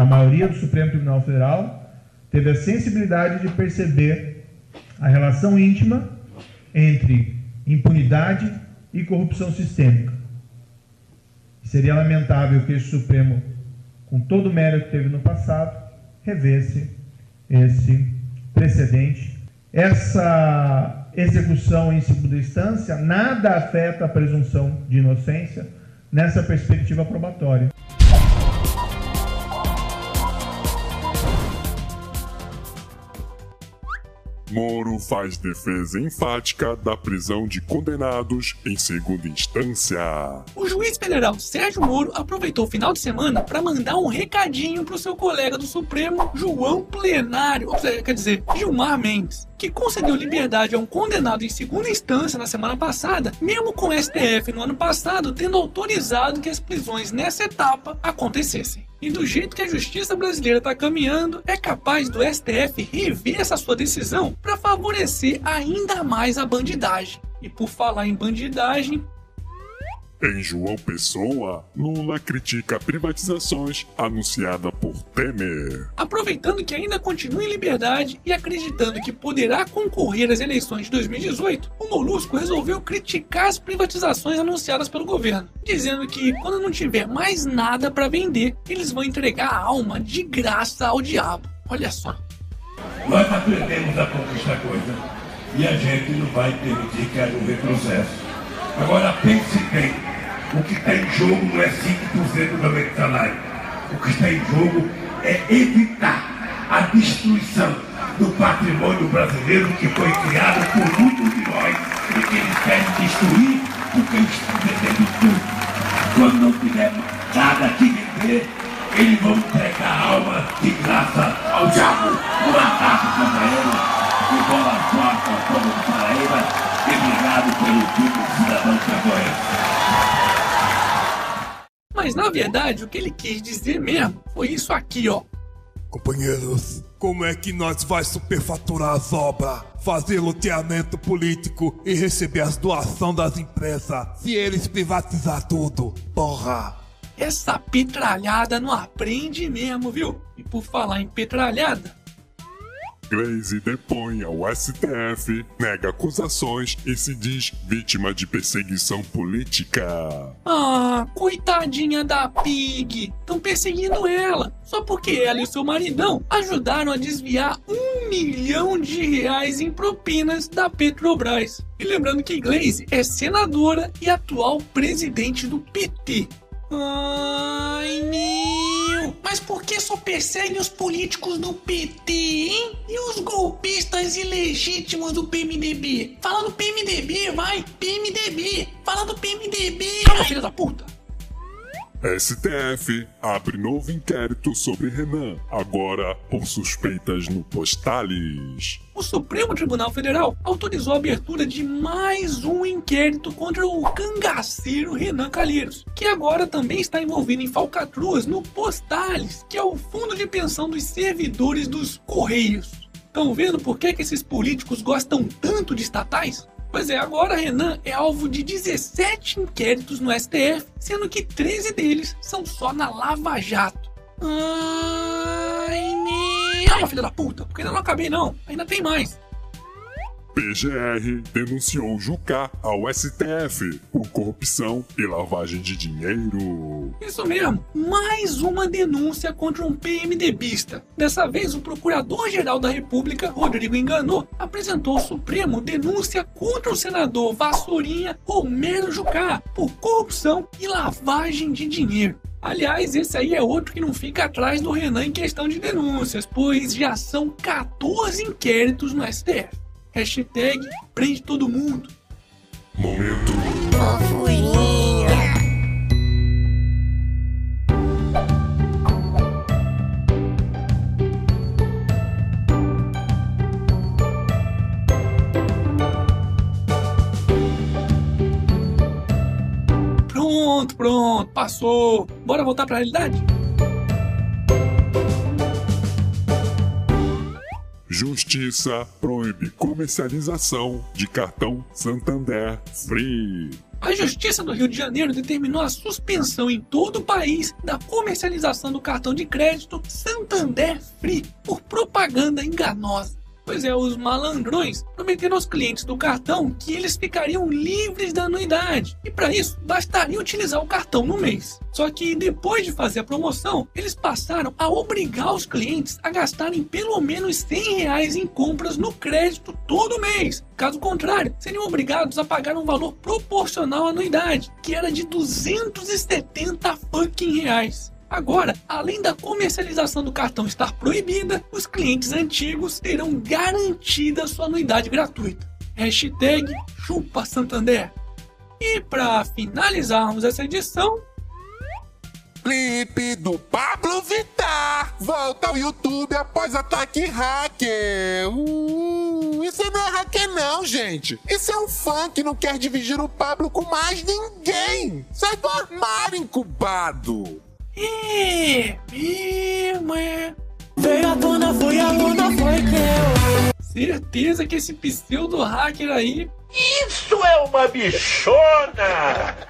a maioria do Supremo Tribunal Federal teve a sensibilidade de perceber a relação íntima entre impunidade e corrupção sistêmica. Seria lamentável que esse Supremo, com todo o mérito que teve no passado, revesse esse precedente. Essa execução em segunda instância nada afeta a presunção de inocência nessa perspectiva probatória. Moro faz defesa enfática da prisão de condenados em segunda instância. O juiz federal Sérgio Moro aproveitou o final de semana para mandar um recadinho pro seu colega do Supremo, João Plenário, quer dizer, Gilmar Mendes, que concedeu liberdade a um condenado em segunda instância na semana passada, mesmo com o STF no ano passado tendo autorizado que as prisões nessa etapa acontecessem. E do jeito que a justiça brasileira está caminhando, é capaz do STF rever essa sua decisão para favorecer ainda mais a bandidagem. E por falar em bandidagem, em João Pessoa, Lula critica privatizações anunciada por Temer. Aproveitando que ainda continua em liberdade e acreditando que poderá concorrer às eleições de 2018, o Molusco resolveu criticar as privatizações anunciadas pelo governo, dizendo que quando não tiver mais nada para vender, eles vão entregar a alma de graça ao diabo. Olha só. Nós aprendemos a conquistar coisa e a gente não vai permitir que haja um retrocesso. Agora pense bem, o que está em jogo não é 5% do meu salário. O que está em jogo é evitar a destruição do patrimônio brasileiro que foi criado por muitos de nós e que eles querem destruir porque eles Mas na verdade, o que ele quis dizer mesmo foi isso aqui, ó. Companheiros, como é que nós vai superfaturar as obras, fazer loteamento político e receber as doações das empresas se eles privatizar tudo? Porra! Essa petralhada não aprende mesmo, viu? E por falar em petralhada, Glaze depõe ao STF, nega acusações e se diz vítima de perseguição política. Ah, coitadinha da Pig! Estão perseguindo ela, só porque ela e seu maridão ajudaram a desviar um milhão de reais em propinas da Petrobras. E lembrando que Glaze é senadora e atual presidente do PT. Ai, meu! Mas por que só perseguem os políticos do PT, hein? E os golpistas ilegítimos do PMDB? Fala do PMDB, vai! PMDB! Fala do PMDB! Fala, filha da puta! STF abre novo inquérito sobre Renan, agora por suspeitas no Postales. O Supremo Tribunal Federal autorizou a abertura de mais um inquérito contra o cangaceiro Renan Calheiros, que agora também está envolvido em falcatruas no Postales, que é o fundo de pensão dos servidores dos Correios. Estão vendo por que, que esses políticos gostam tanto de estatais? Pois é, agora Renan é alvo de 17 inquéritos no STF, sendo que 13 deles são só na Lava Jato. Ai, meu... Calma, filha da puta, porque ainda não acabei não, ainda tem mais. PGR denunciou Jucá ao STF por corrupção e lavagem de dinheiro. Isso mesmo, mais uma denúncia contra um PMDBista. Dessa vez, o Procurador-Geral da República, Rodrigo Enganou, apresentou ao Supremo denúncia contra o senador Vassourinha Romero Jucá por corrupção e lavagem de dinheiro. Aliás, esse aí é outro que não fica atrás do Renan em questão de denúncias, pois já são 14 inquéritos no STF. Hashtag prende todo mundo. Momento. Fofurinha. Pronto, pronto, passou. Bora voltar pra realidade? Justiça proíbe comercialização de cartão Santander Free. A Justiça do Rio de Janeiro determinou a suspensão em todo o país da comercialização do cartão de crédito Santander Free por propaganda enganosa. Pois é, os malandrões prometeram aos clientes do cartão que eles ficariam livres da anuidade. E para isso, bastaria utilizar o cartão no mês. Só que depois de fazer a promoção, eles passaram a obrigar os clientes a gastarem pelo menos 100 reais em compras no crédito todo mês. Caso contrário, seriam obrigados a pagar um valor proporcional à anuidade, que era de 270 fucking reais. Agora, além da comercialização do cartão estar proibida, os clientes antigos terão garantida sua anuidade gratuita. Hashtag Chupa Santander. E para finalizarmos essa edição, Clipe do Pablo Vittar volta ao YouTube após ataque hacker. Uh, isso não é hacker não, gente. Isso é um fã que não quer dividir o Pablo com mais ninguém. Sai do armário, incubado. Veio à tona, foi a luna, foi eu. Certeza que esse pseudo hacker aí. Isso é uma bichona!